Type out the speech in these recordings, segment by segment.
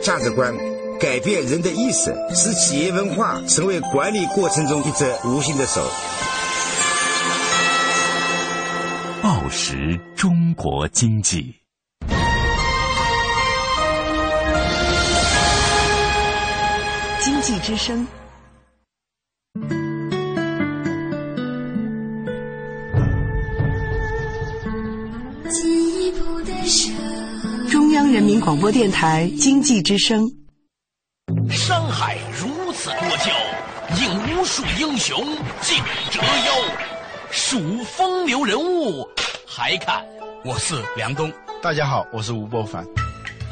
价值观，改变人的意识，使企业文化成为管理过程中一只无形的手。报时中国经济，经济之声。人民广播电台经济之声。山海如此多娇，引无数英雄竞折腰。数风流人物，还看我是梁东。大家好，我是吴伯凡。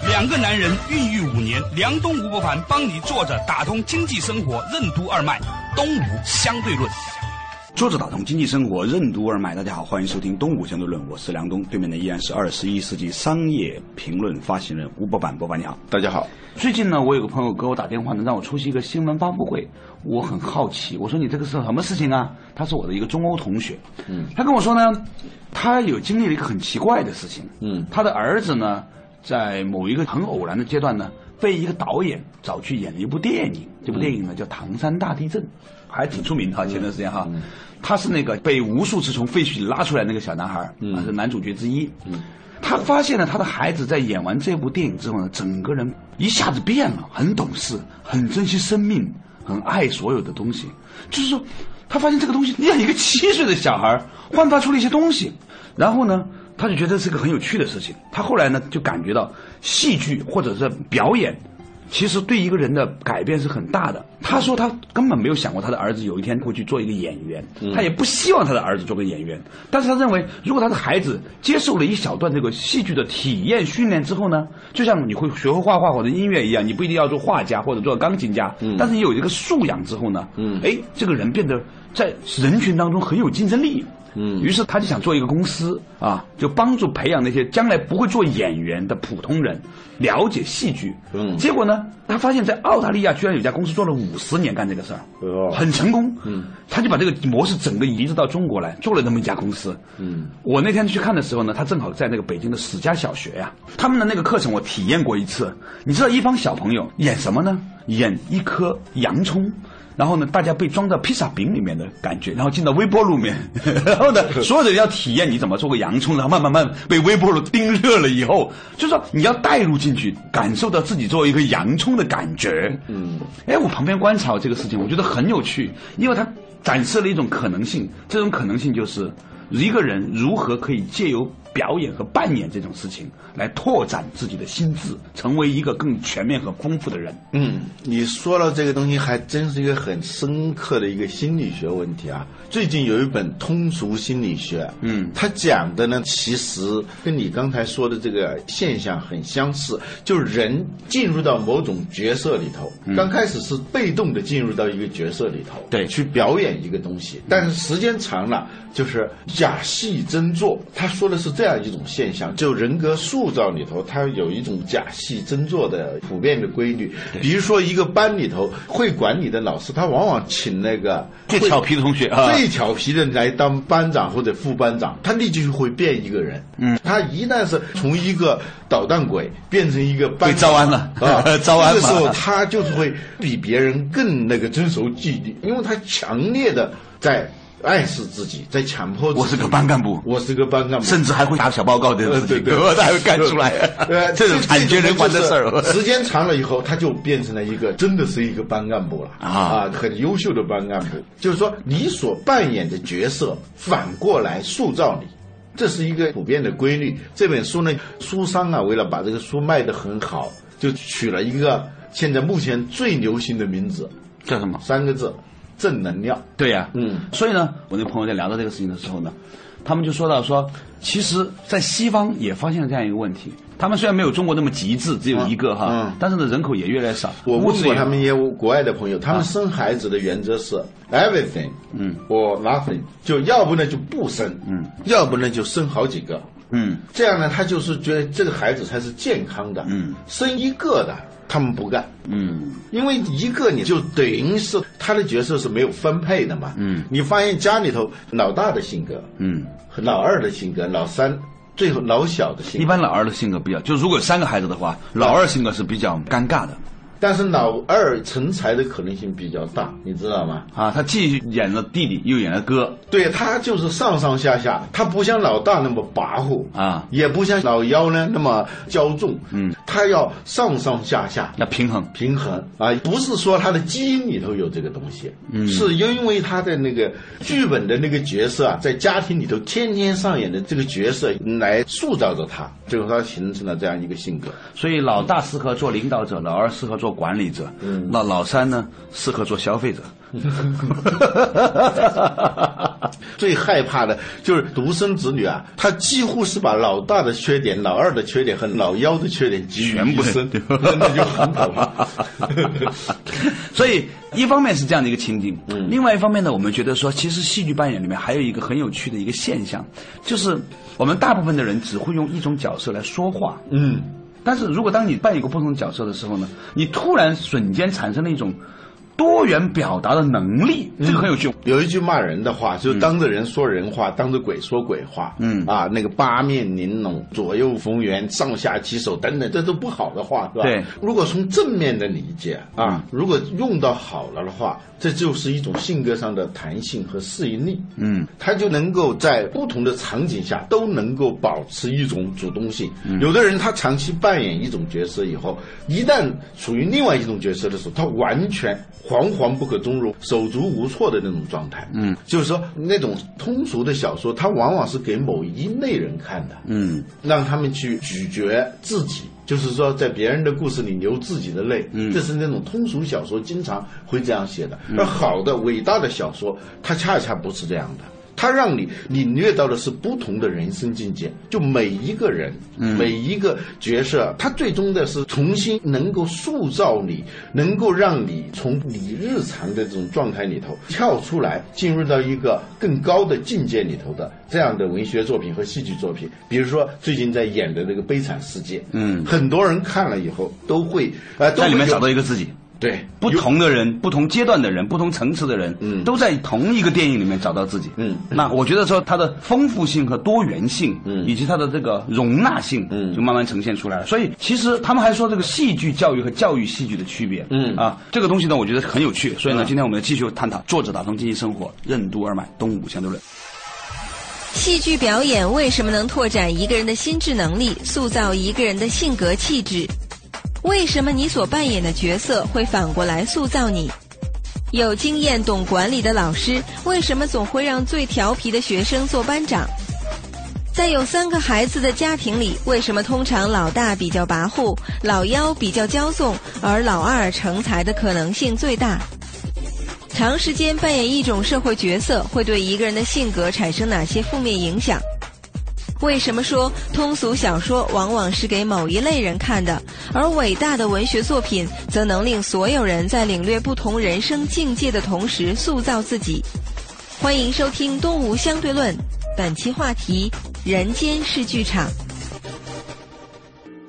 两个男人孕育五年，梁东、吴伯凡帮你坐着打通经济生活任督二脉，东吴相对论。作者打通经济生活任督二脉，大家好，欢迎收听《东吴相对论》，我是梁东，对面的依然是二十一世纪商业评论发行人吴伯凡，伯凡你好，大家好。最近呢，我有个朋友给我打电话呢，让我出席一个新闻发布会，我很好奇，我说你这个是什么事情啊？他是我的一个中欧同学，嗯，他跟我说呢，他有经历了一个很奇怪的事情，嗯，他的儿子呢，在某一个很偶然的阶段呢，被一个导演找去演了一部电影，这部电影呢叫《唐山大地震》，还挺出名哈，前段时间哈。他是那个被无数次从废墟里拉出来那个小男孩，啊，是男主角之一。他发现了他的孩子在演完这部电影之后呢，整个人一下子变了，很懂事，很珍惜生命，很爱所有的东西。就是说，他发现这个东西，你让一个七岁的小孩焕发出了一些东西，然后呢，他就觉得是个很有趣的事情。他后来呢，就感觉到戏剧或者是表演。其实对一个人的改变是很大的。他说他根本没有想过他的儿子有一天会去做一个演员，他也不希望他的儿子做个演员。但是他认为，如果他的孩子接受了一小段这个戏剧的体验训练之后呢，就像你会学会画画或者音乐一样，你不一定要做画家或者做钢琴家，但是你有一个素养之后呢，哎，这个人变得在人群当中很有竞争力。嗯，于是他就想做一个公司啊，就帮助培养那些将来不会做演员的普通人，了解戏剧。嗯，结果呢，他发现，在澳大利亚居然有家公司做了五十年干这个事儿，很成功。嗯，他就把这个模式整个移植到中国来，做了那么一家公司。嗯，我那天去看的时候呢，他正好在那个北京的史家小学呀，他们的那个课程我体验过一次。你知道一帮小朋友演什么呢？演一颗洋葱。然后呢，大家被装到披萨饼里面的感觉，然后进到微波炉里面，然后呢，所有的人要体验你怎么做个洋葱，然后慢慢慢被微波炉叮热了以后，就说你要带入进去，感受到自己作为一个洋葱的感觉。嗯，哎，我旁边观察这个事情，我觉得很有趣，因为它展示了一种可能性，这种可能性就是一个人如何可以借由。表演和扮演这种事情，来拓展自己的心智，成为一个更全面和丰富的人。嗯，你说了这个东西，还真是一个很深刻的一个心理学问题啊。最近有一本通俗心理学，嗯，它讲的呢，其实跟你刚才说的这个现象很相似，就是人进入到某种角色里头，刚开始是被动的进入到一个角色里头，对，去表演一个东西，但是时间长了，就是假戏真做。他说的是。这样一种现象，就人格塑造里头，它有一种假戏真做的普遍的规律。比如说，一个班里头会管理的老师，他往往请那个最调皮的同学啊，最调皮的来当班长或者副班长，他立即就会变一个人。嗯，他一旦是从一个捣蛋鬼变成一个被招安了啊，招安这个时候他就是会比别人更那个遵守纪律，因为他强烈的在。暗示自己，在强迫我是个班干部，我是个班干部，甚至还会打小报告的事情，他 还会干出来。这种惨绝人寰的事儿，时间长了以后，他就变成了一个真的是一个班干部了啊，很优秀的班干部。就是说，你所扮演的角色反过来塑造你，这是一个普遍的规律。这本书呢，书商啊，为了把这个书卖得很好，就取了一个现在目前最流行的名字，叫什么？三个字。正能量，对呀，嗯，所以呢，我那朋友在聊到这个事情的时候呢，他们就说到说，其实，在西方也发现了这样一个问题，他们虽然没有中国那么极致，只有一个哈，嗯。但是呢，人口也越来越少。我问过他们一些国外的朋友，他们生孩子的原则是 everything，嗯，，or nothing，就要不呢就不生，嗯，要不呢就生好几个，嗯，这样呢，他就是觉得这个孩子才是健康的，嗯，生一个的。他们不干，嗯，因为一个你就等于是他的角色是没有分配的嘛，嗯，你发现家里头老大的性格，嗯，老二的性格，老三最后老小的性格。一般老二的性格比较，就如果有三个孩子的话，老二性格是比较尴尬的。但是老二成才的可能性比较大，你知道吗？啊，他既演了弟弟，又演了哥。对他就是上上下下，他不像老大那么跋扈啊，也不像老幺呢那么骄纵。嗯，他要上上下下，要平衡平衡啊，不是说他的基因里头有这个东西，嗯，是因为他的那个剧本的那个角色啊，在家庭里头天天上演的这个角色来塑造着他，最后他形成了这样一个性格。所以老大适合做领导者，老二适合做。管理者，嗯那老三呢？适合做消费者。最害怕的就是独生子女啊，他几乎是把老大的缺点、老二的缺点和老幺的缺点全部生，那就很可怕。所以，一方面是这样的一个情景，另外一方面呢，我们觉得说，其实戏剧扮演里面还有一个很有趣的一个现象，就是我们大部分的人只会用一种角色来说话。嗯。但是如果当你扮演一个不同角色的时候呢，你突然瞬间产生了一种。多元表达的能力，这个很有趣。有一句骂人的话，就是当着人说人话，当着鬼说鬼话。嗯啊，那个八面玲珑、左右逢源、上下其手等等，这都不好的话，是吧？对。如果从正面的理解啊，如果用到好了的话，这就是一种性格上的弹性和适应力。嗯，他就能够在不同的场景下都能够保持一种主动性。有的人他长期扮演一种角色以后，一旦处于另外一种角色的时候，他完全。惶惶不可终日、手足无措的那种状态，嗯，就是说那种通俗的小说，它往往是给某一类人看的，嗯，让他们去咀嚼自己，就是说在别人的故事里流自己的泪，嗯，这是那种通俗小说经常会这样写的。而好的、伟大的小说，它恰恰不是这样的。他让你领略到的是不同的人生境界，就每一个人，每一个角色，他最终的是重新能够塑造你，能够让你从你日常的这种状态里头跳出来，进入到一个更高的境界里头的这样的文学作品和戏剧作品。比如说最近在演的那个《悲惨世界》，嗯，很多人看了以后都会呃在里面找到一个自己。对，不同的人、不同阶段的人、不同层次的人，嗯，都在同一个电影里面找到自己。嗯，那我觉得说它的丰富性和多元性，嗯，以及它的这个容纳性，嗯，就慢慢呈现出来了。所以其实他们还说这个戏剧教育和教育戏剧的区别，嗯啊，这个东西呢，我觉得很有趣。所以呢，今天我们继续探讨作者打通经济生活，任督二脉，东吴相对论。戏剧表演为什么能拓展一个人的心智能力，塑造一个人的性格气质？为什么你所扮演的角色会反过来塑造你？有经验、懂管理的老师为什么总会让最调皮的学生做班长？在有三个孩子的家庭里，为什么通常老大比较跋扈，老幺比较骄纵，而老二成才的可能性最大？长时间扮演一种社会角色会对一个人的性格产生哪些负面影响？为什么说通俗小说往往是给某一类人看的，而伟大的文学作品则能令所有人在领略不同人生境界的同时塑造自己？欢迎收听《东吴相对论》，本期话题：人间是剧场。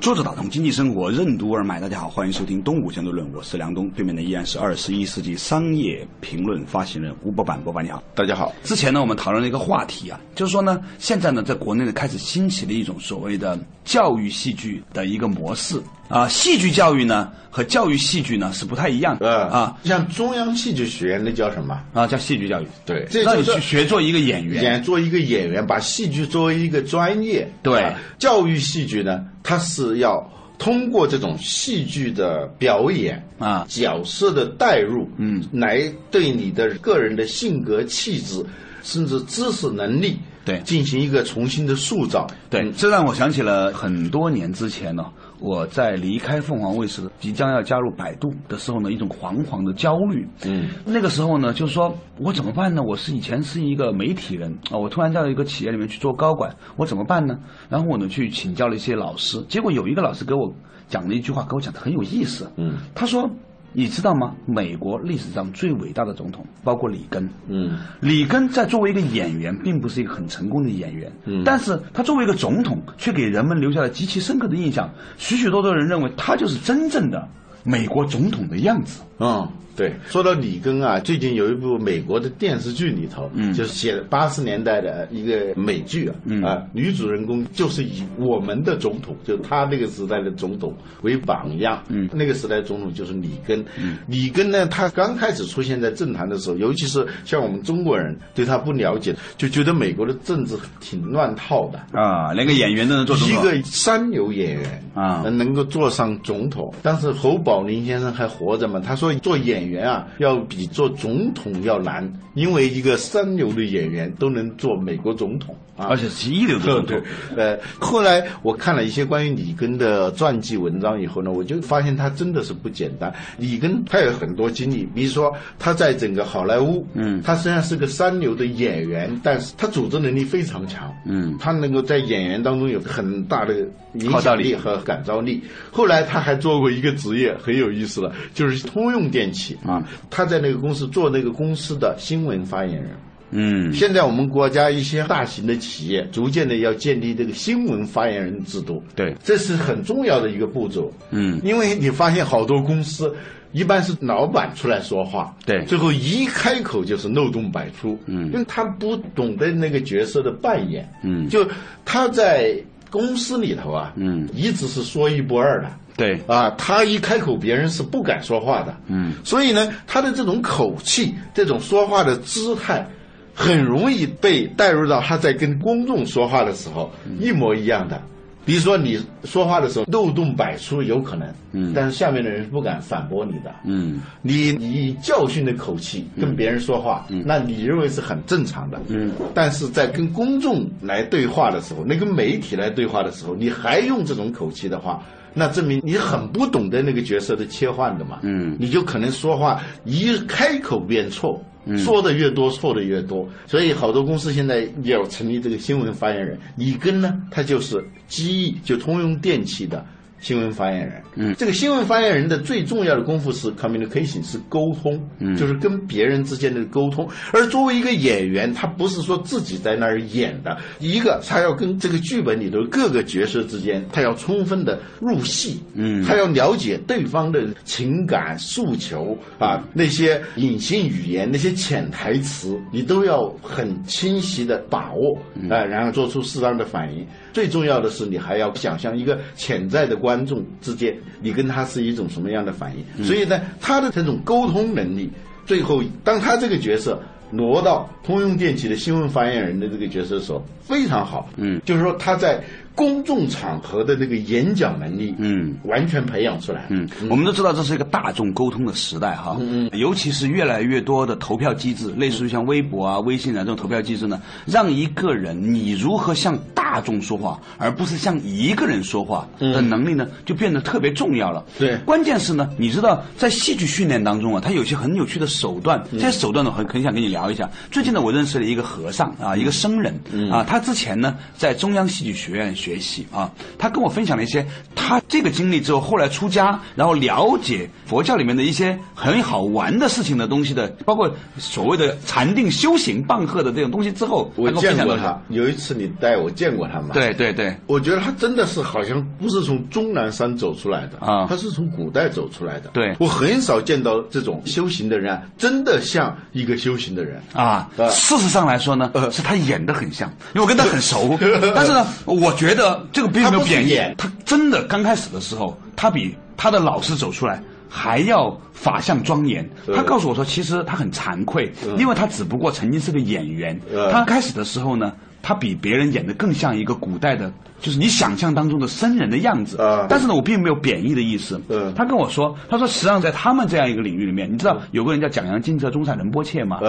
作者打通经济生活任督二脉，大家好，欢迎收听《东吴相对论》，我是梁东，对面的依然是二十一世纪商业评论发行人吴伯凡，伯板你好，大家好。之前呢，我们讨论了一个话题啊，就是说呢，现在呢，在国内呢开始兴起了一种所谓的教育戏剧的一个模式。啊，戏剧教育呢和教育戏剧呢是不太一样的啊。像中央戏剧学院那叫什么啊？叫戏剧教育。对，让你去学做一个演员，演做一个演员，把戏剧作为一个专业。对，教育戏剧呢，它是要通过这种戏剧的表演啊，角色的代入，嗯，来对你的个人的性格、气质，甚至知识能力，对，进行一个重新的塑造。对，这让我想起了很多年之前呢。我在离开凤凰卫视，即将要加入百度的时候呢，一种惶惶的焦虑。嗯，那个时候呢，就是说我怎么办呢？我是以前是一个媒体人啊，我突然到一个企业里面去做高管，我怎么办呢？然后我呢去请教了一些老师，结果有一个老师给我讲了一句话，给我讲的很有意思。嗯，他说。你知道吗？美国历史上最伟大的总统包括里根。嗯，里根在作为一个演员，并不是一个很成功的演员。嗯，但是他作为一个总统，却给人们留下了极其深刻的印象。许许多多人认为他就是真正的美国总统的样子。嗯，对，说到里根啊，最近有一部美国的电视剧里头，嗯，就是写八十年代的一个美剧啊，嗯。啊，女主人公就是以我们的总统，就他那个时代的总统为榜样，嗯，那个时代总统就是里根，嗯，里根呢，他刚开始出现在政坛的时候，尤其是像我们中国人对他不了解，就觉得美国的政治挺乱套的。啊，连个演员都能做总统，一个三流演员啊，能够做上总统，但是侯宝林先生还活着嘛，他说做演员啊，要比做总统要难，因为一个三流的演员都能做美国总统啊，而且是一流的总统。呃，后来我看了一些关于里根的传记文章以后呢，我就发现他真的是不简单。里根他有很多经历，比如说他在整个好莱坞，嗯，他虽然是个三流的演员，但是他组织能力非常强，嗯，他能够在演员当中有很大的影响力和感召力。后来他还做过一个职业很有意思的，就是通用电气啊，他在那个公司做那个公司的新闻发言人。嗯，现在我们国家一些大型的企业逐渐的要建立这个新闻发言人制度。对，这是很重要的一个步骤。嗯，因为你发现好多公司一般是老板出来说话，对，最后一开口就是漏洞百出。嗯，因为他不懂得那个角色的扮演。嗯，就他在公司里头啊，嗯，一直是说一不二的。对啊，他一开口，别人是不敢说话的。嗯，所以呢，他的这种口气，这种说话的姿态，很容易被带入到他在跟公众说话的时候一模一样的。比如说你说话的时候漏洞百出，有可能，嗯，但是下面的人是不敢反驳你的。嗯，你以教训的口气跟别人说话，嗯，那你认为是很正常的。嗯，但是在跟公众来对话的时候，那跟媒体来对话的时候，你还用这种口气的话。那证明你很不懂得那个角色的切换的嘛，嗯，你就可能说话一开口便错，说的越多错的越多，所以好多公司现在要成立这个新闻发言人，里根呢，他就是机翼，就通用电气的。新闻发言人，嗯，这个新闻发言人的最重要的功夫是 communication，是沟通，嗯，就是跟别人之间的沟通。而作为一个演员，他不是说自己在那儿演的，一个他要跟这个剧本里头各个角色之间，他要充分的入戏，嗯，他要了解对方的情感诉求啊，那些隐性语言、那些潜台词，你都要很清晰的把握啊，然后做出适当的反应。最重要的是，你还要想象一个潜在的观众之间，你跟他是一种什么样的反应。所以呢，他的这种沟通能力，最后当他这个角色挪到通用电气的新闻发言人的这个角色的时候，非常好。嗯，就是说他在。公众场合的那个演讲能力，嗯，完全培养出来。嗯，我们都知道这是一个大众沟通的时代哈，嗯，尤其是越来越多的投票机制，类似于像微博啊、微信啊这种投票机制呢，让一个人你如何向大众说话，而不是向一个人说话的能力呢，就变得特别重要了。对，关键是呢，你知道在戏剧训练当中啊，他有些很有趣的手段，这些手段呢，很很想跟你聊一下。最近呢，我认识了一个和尚啊，一个僧人啊，他之前呢在中央戏剧学院。学习啊，他跟我分享了一些他这个经历之后，后来出家，然后了解佛教里面的一些很好玩的事情的东西的，包括所谓的禅定修行、棒喝的这种东西之后，我见过他。有一次你带我见过对对对，我觉得他真的是好像不是从终南山走出来的啊，他是从古代走出来的。对，我很少见到这种修行的人，真的像一个修行的人啊。事实上来说呢，是他演的很像，因为我跟他很熟。但是呢，我觉得。觉得这个并没有贬义，他真的刚开始的时候，他比他的老师走出来还要法相庄严。他告诉我说，其实他很惭愧，因为他只不过曾经是个演员。他开始的时候呢，他比别人演的更像一个古代的，就是你想象当中的僧人的样子。啊但是呢，我并没有贬义的意思。嗯他跟我说，他说实际上在他们这样一个领域里面，你知道有个人叫蒋扬金泽中产仁波切吗？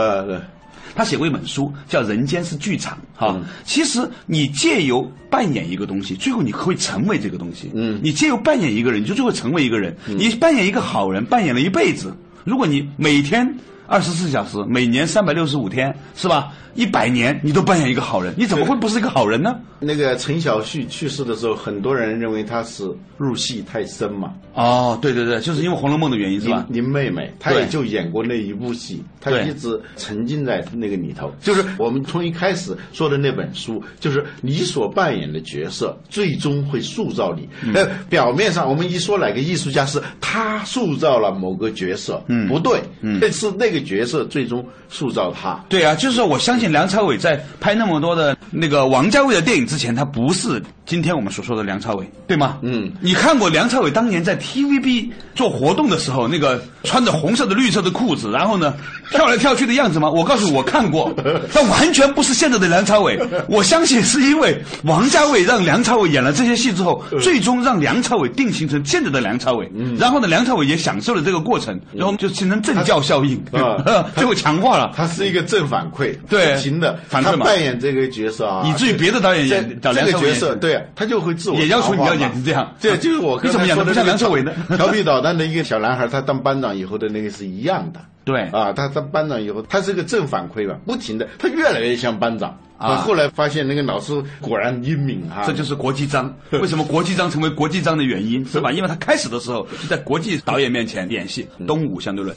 他写过一本书，叫《人间是剧场》哈。其实你借由扮演一个东西，最后你会成为这个东西。嗯，你借由扮演一个人，你就最后成为一个人。你扮演一个好人，扮演了一辈子。如果你每天。二十四小时，每年三百六十五天，是吧？一百年你都扮演一个好人，你怎么会不是一个好人呢？那个陈小旭去世的时候，很多人认为他是入戏太深嘛。哦，对对对，就是因为《红楼梦》的原因是吧？林妹妹，她也就演过那一部戏，她一直沉浸在那个里头。就是我们从一开始说的那本书，就是你所扮演的角色，最终会塑造你。呃，表面上我们一说哪个艺术家是他塑造了某个角色，嗯，不对，嗯，是那个角色最终塑造他。对啊，就是说我相信。梁朝伟在拍那么多的那个王家卫的电影之前，他不是今天我们所说的梁朝伟，对吗？嗯，你看过梁朝伟当年在 TVB 做活动的时候，那个穿着红色的、绿色的裤子，然后呢 跳来跳去的样子吗？我告诉你，我看过，但完全不是现在的梁朝伟。我相信是因为王家卫让梁朝伟演了这些戏之后，最终让梁朝伟定型成现在的梁朝伟。然后呢，梁朝伟也享受了这个过程，然后就形成正教效应，最后强化了。他是一个正反馈，对。行的，他扮演这个角色啊，以至于别的导演演这个角色，对，他就会自我也要求你要演成这样。对，就是我 你怎么演的不像梁朝伟呢？调 皮捣蛋的一个小男孩，他当班长以后的那个是一样的。对啊，他当班长以后，他是个正反馈吧，不停的，他越来越像班长。啊，后来发现那个老师果然英明哈，这就是国际章。为什么国际章成为国际章的原因是吧？因为他开始的时候就在国际导演面前演戏，《东吴相对论》。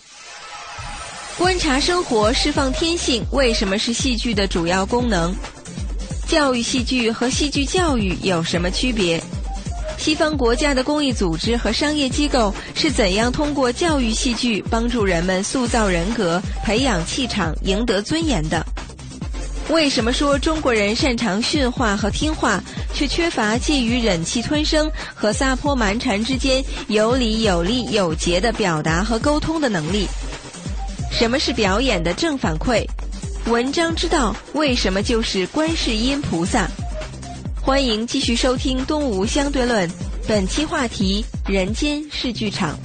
观察生活，释放天性，为什么是戏剧的主要功能？教育戏剧和戏剧教育有什么区别？西方国家的公益组织和商业机构是怎样通过教育戏剧帮助人们塑造人格、培养气场、赢得尊严的？为什么说中国人擅长驯化和听话，却缺乏介于忍气吞声和撒泼蛮缠之间有理有利有节的表达和沟通的能力？什么是表演的正反馈？文章知道为什么就是观世音菩萨。欢迎继续收听《东吴相对论》，本期话题：人间是剧场。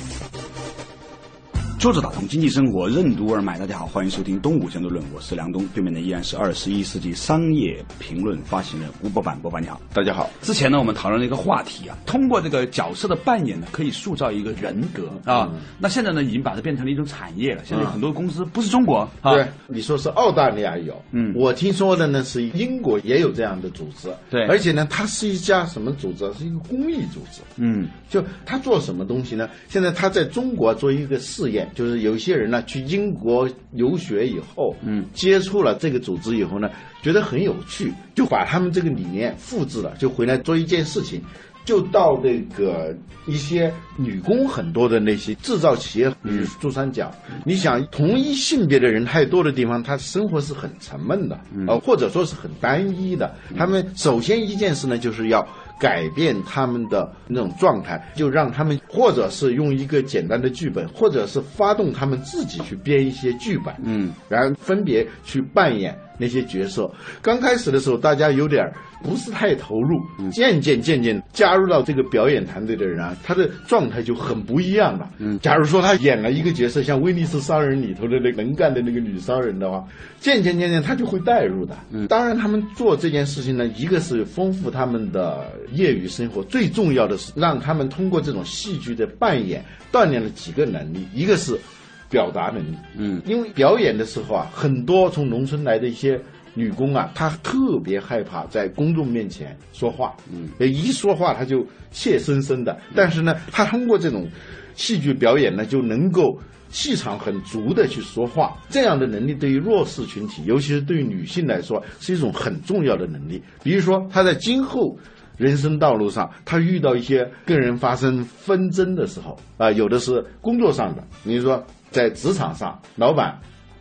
作者打通经济生活任督二脉，大家好，欢迎收听《东吴相对论》，我是梁东，对面的依然是二十一世纪商业评论发行人吴伯凡，伯凡你好，大家好。之前呢，我们讨论了一个话题啊，通过这个角色的扮演呢，可以塑造一个人格啊。那现在呢，已经把它变成了一种产业了。现在很多公司不是中国，对，你说是澳大利亚有，嗯，我听说的呢是英国也有这样的组织，对，而且呢，它是一家什么组织？是一个公益组织，嗯，就他做什么东西呢？现在他在中国做一个试验，就是有一些人。呢去英国留学以后，嗯，接触了这个组织以后呢，觉得很有趣，就把他们这个理念复制了，就回来做一件事情，就到那个一些女工很多的那些制造企业，比如珠三角，你想同一性别的人太多的地方，他生活是很沉闷的，呃，或者说是很单一的。他们首先一件事呢，就是要。改变他们的那种状态，就让他们或者是用一个简单的剧本，或者是发动他们自己去编一些剧本，嗯，然后分别去扮演那些角色。刚开始的时候，大家有点不是太投入，渐渐渐渐加入到这个表演团队的人啊，他的状态就很不一样了。嗯，假如说他演了一个角色，像《威尼斯商人》里头的那能干的那个女商人的话，渐渐渐渐他就会带入的。嗯，当然他们做这件事情呢，一个是丰富他们的。业余生活最重要的是让他们通过这种戏剧的扮演锻炼了几个能力，一个是表达能力，嗯，因为表演的时候啊，很多从农村来的一些女工啊，她特别害怕在公众面前说话，嗯，一说话她就怯生生的，但是呢，她通过这种戏剧表演呢，就能够气场很足的去说话，这样的能力对于弱势群体，尤其是对于女性来说，是一种很重要的能力。比如说她在今后。人生道路上，他遇到一些跟人发生纷争的时候，啊，有的是工作上的，你说在职场上，老板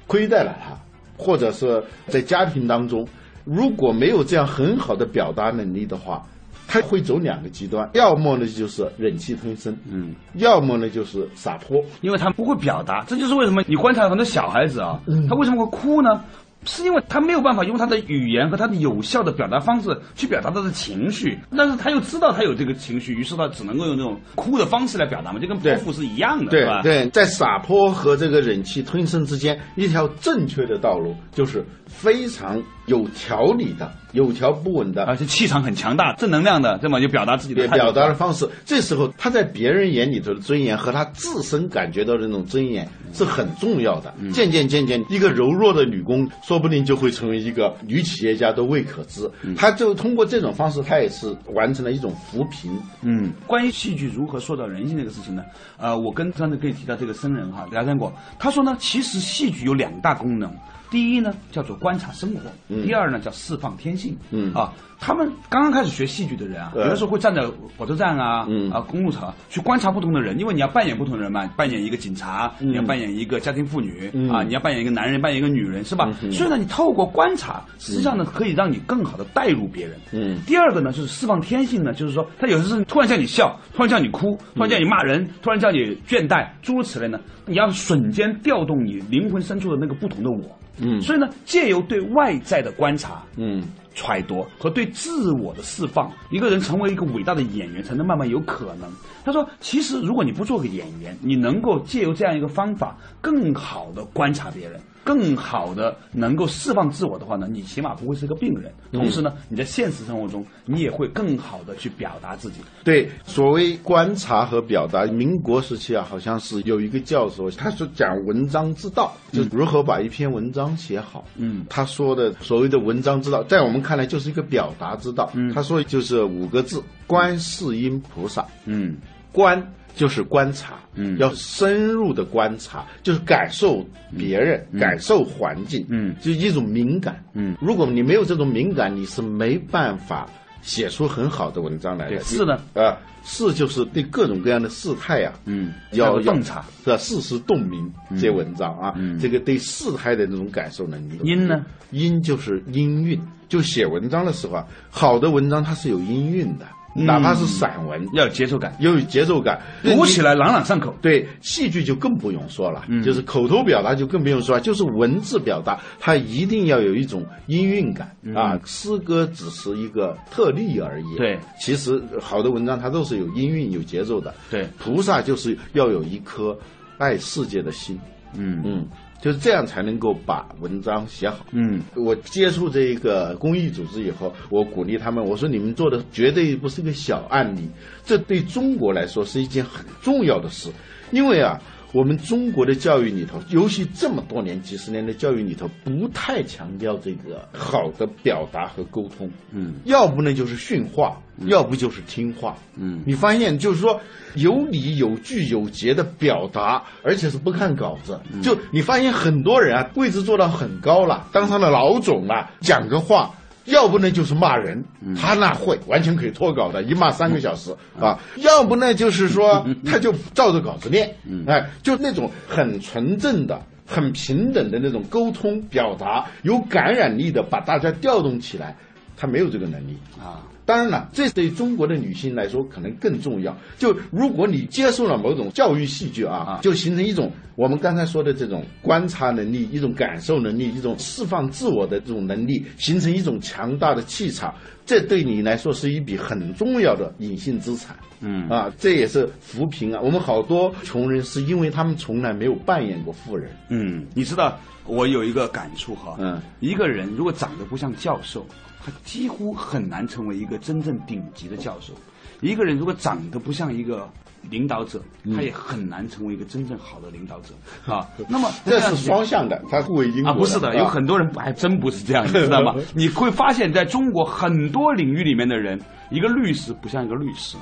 亏待了他，或者是在家庭当中，如果没有这样很好的表达能力的话，他会走两个极端，要么呢就是忍气吞声，嗯，要么呢就是撒泼，因为他不会表达，这就是为什么你观察很多小孩子啊，他为什么会哭呢？是因为他没有办法用他的语言和他的有效的表达方式去表达他的情绪，但是他又知道他有这个情绪，于是他只能够用这种哭的方式来表达嘛，就跟泼妇是一样的，对吧？对，在撒泼和这个忍气吞声之间，一条正确的道路就是非常有条理的、有条不紊的，而且气场很强大，正能量的，这么就表达自己的表达的方式。这时候他在别人眼里头的尊严和他自身感觉到的那种尊严是很重要的。渐渐渐渐，一个柔弱的女工说不定就会成为一个女企业家都未可知。他就通过这种方式，他也是完成了一种扶贫。嗯，关于戏剧如何塑造人性这个事情呢？呃，我跟刚才可以提到这个僧人哈聊天过，他说呢，其实戏剧有两大功能。第一呢，叫做观察生活；第二呢，叫释放天性。嗯啊，他们刚刚开始学戏剧的人啊，有的时候会站在火车站啊、啊公路上去观察不同的人，因为你要扮演不同的人嘛，扮演一个警察，你要扮演一个家庭妇女啊，你要扮演一个男人，扮演一个女人，是吧？所以呢，你透过观察，实际上呢，可以让你更好的带入别人。嗯。第二个呢，就是释放天性呢，就是说，他有的时候突然叫你笑，突然叫你哭，突然叫你骂人，突然叫你倦怠，诸如此类呢，你要瞬间调动你灵魂深处的那个不同的我。嗯，所以呢，借由对外在的观察，嗯，揣度和对自我的释放，一个人成为一个伟大的演员，才能慢慢有可能。他说，其实如果你不做个演员，你能够借由这样一个方法，更好的观察别人。更好的能够释放自我的话呢，你起码不会是个病人。同时呢，你在现实生活中，你也会更好的去表达自己。对，所谓观察和表达，民国时期啊，好像是有一个教授，他是讲文章之道，就如何把一篇文章写好。嗯，他说的所谓的文章之道，在我们看来就是一个表达之道。嗯，他说就是五个字：观世音菩萨。嗯，观。就是观察，嗯，要深入的观察，就是感受别人，感受环境，嗯，就一种敏感，嗯，如果你没有这种敏感，你是没办法写出很好的文章来的。是呢，啊，是就是对各种各样的事态啊，嗯，要洞察，是吧？事实洞明这些文章啊，这个对事态的那种感受能力。音呢？音就是音韵，就写文章的时候啊，好的文章它是有音韵的。哪怕是散文，要有节奏感，要有节奏感，读起来朗朗上口。对，戏剧就更不用说了，就是口头表达就更不用说，就是文字表达，它一定要有一种音韵感啊。诗歌只是一个特例而已。对，其实好的文章它都是有音韵、有节奏的。对，菩萨就是要有一颗爱世界的心。嗯嗯。就是这样才能够把文章写好。嗯，我接触这一个公益组织以后，我鼓励他们，我说你们做的绝对不是一个小案例，这对中国来说是一件很重要的事，因为啊。我们中国的教育里头，尤其这么多年、几十年的教育里头，不太强调这个好的表达和沟通。嗯，要不呢就是训话，要不就是听话。嗯，你发现就是说有理有据有节的表达，而且是不看稿子。就你发现很多人啊，位置做到很高了，当上了老总了，讲个话。要不呢就是骂人，他那会完全可以脱稿的，一骂三个小时啊。要不呢就是说 他就照着稿子念，哎，就那种很纯正的、很平等的那种沟通表达，有感染力的把大家调动起来，他没有这个能力啊。当然了，这对中国的女性来说可能更重要。就如果你接受了某种教育戏剧啊，就形成一种我们刚才说的这种观察能力、一种感受能力、一种释放自我的这种能力，形成一种强大的气场，这对你来说是一笔很重要的隐性资产。嗯啊，这也是扶贫啊。我们好多穷人是因为他们从来没有扮演过富人。嗯，你知道我有一个感触哈。嗯，一个人如果长得不像教授。他几乎很难成为一个真正顶级的教授。一个人如果长得不像一个领导者，他也很难成为一个真正好的领导者啊。那么 这是双向的，他互为因果。啊，不是的，有很多人还真不是这样，你知道吗？你会发现在中国很多领域里面的人，一个律师不像一个律师。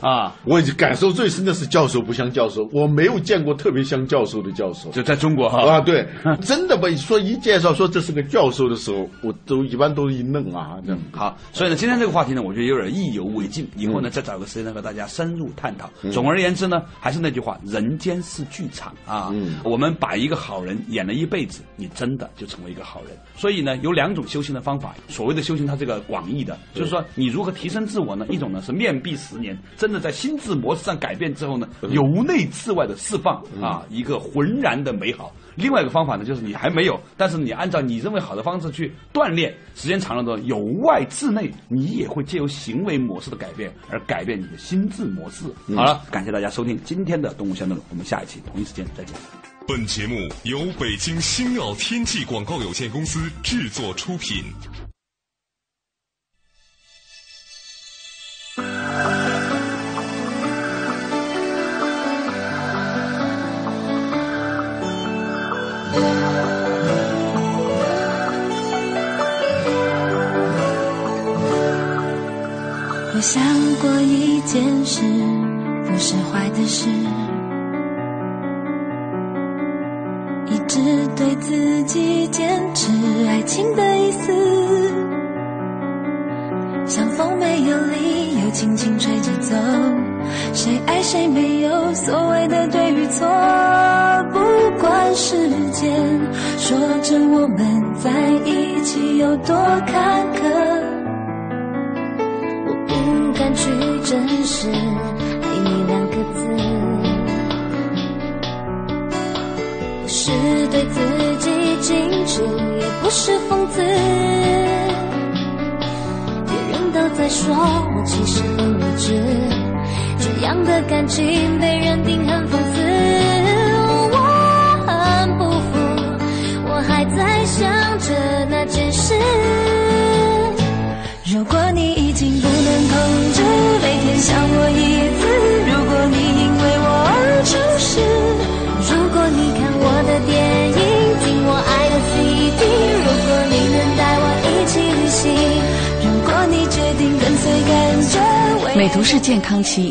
啊，我感受最深的是教授不像教授，我没有见过特别像教授的教授，就在中国哈啊，对，真的吧？说一介绍说这是个教授的时候，我都一般都一愣啊。这好，所以呢，今天这个话题呢，我觉得有点意犹未尽，以后呢再找个时间呢和大家深入探讨。总而言之呢，还是那句话，人间是剧场啊，我们把一个好人演了一辈子，你真的就成为一个好人。所以呢，有两种修行的方法，所谓的修行，它这个广义的，就是说你如何提升自我呢？一种呢是面壁十年，真的在心智模式上改变之后呢，由内至外的释放啊，一个浑然的美好。另外一个方法呢，就是你还没有，但是你按照你认为好的方式去锻炼，时间长了之后，由外至内，你也会借由行为模式的改变而改变你的心智模式。好了，感谢大家收听今天的动物相对论，我们下一期同一时间再见。本节目由北京星耀天际广告有限公司制作出品。我想过一件事，不是坏的事。一直对自己坚持爱情的意思，像风没有理由轻轻吹着走，谁爱谁没有所谓的对与错，不管时间说着我们在一起有多坎坷，敢去证实爱你两个字。不是对自己矜持，也不是讽刺。别人都在说我其实很无知，这样的感情被认定很放肆。我很不服，我还在想着那件事。如果你已经不能控制，每天想我一次。如果你因为我而出事，如果你看我的电影，听我爱的 CD，如果你能带我一起旅行，如果你决定跟随感觉，为美图是健康期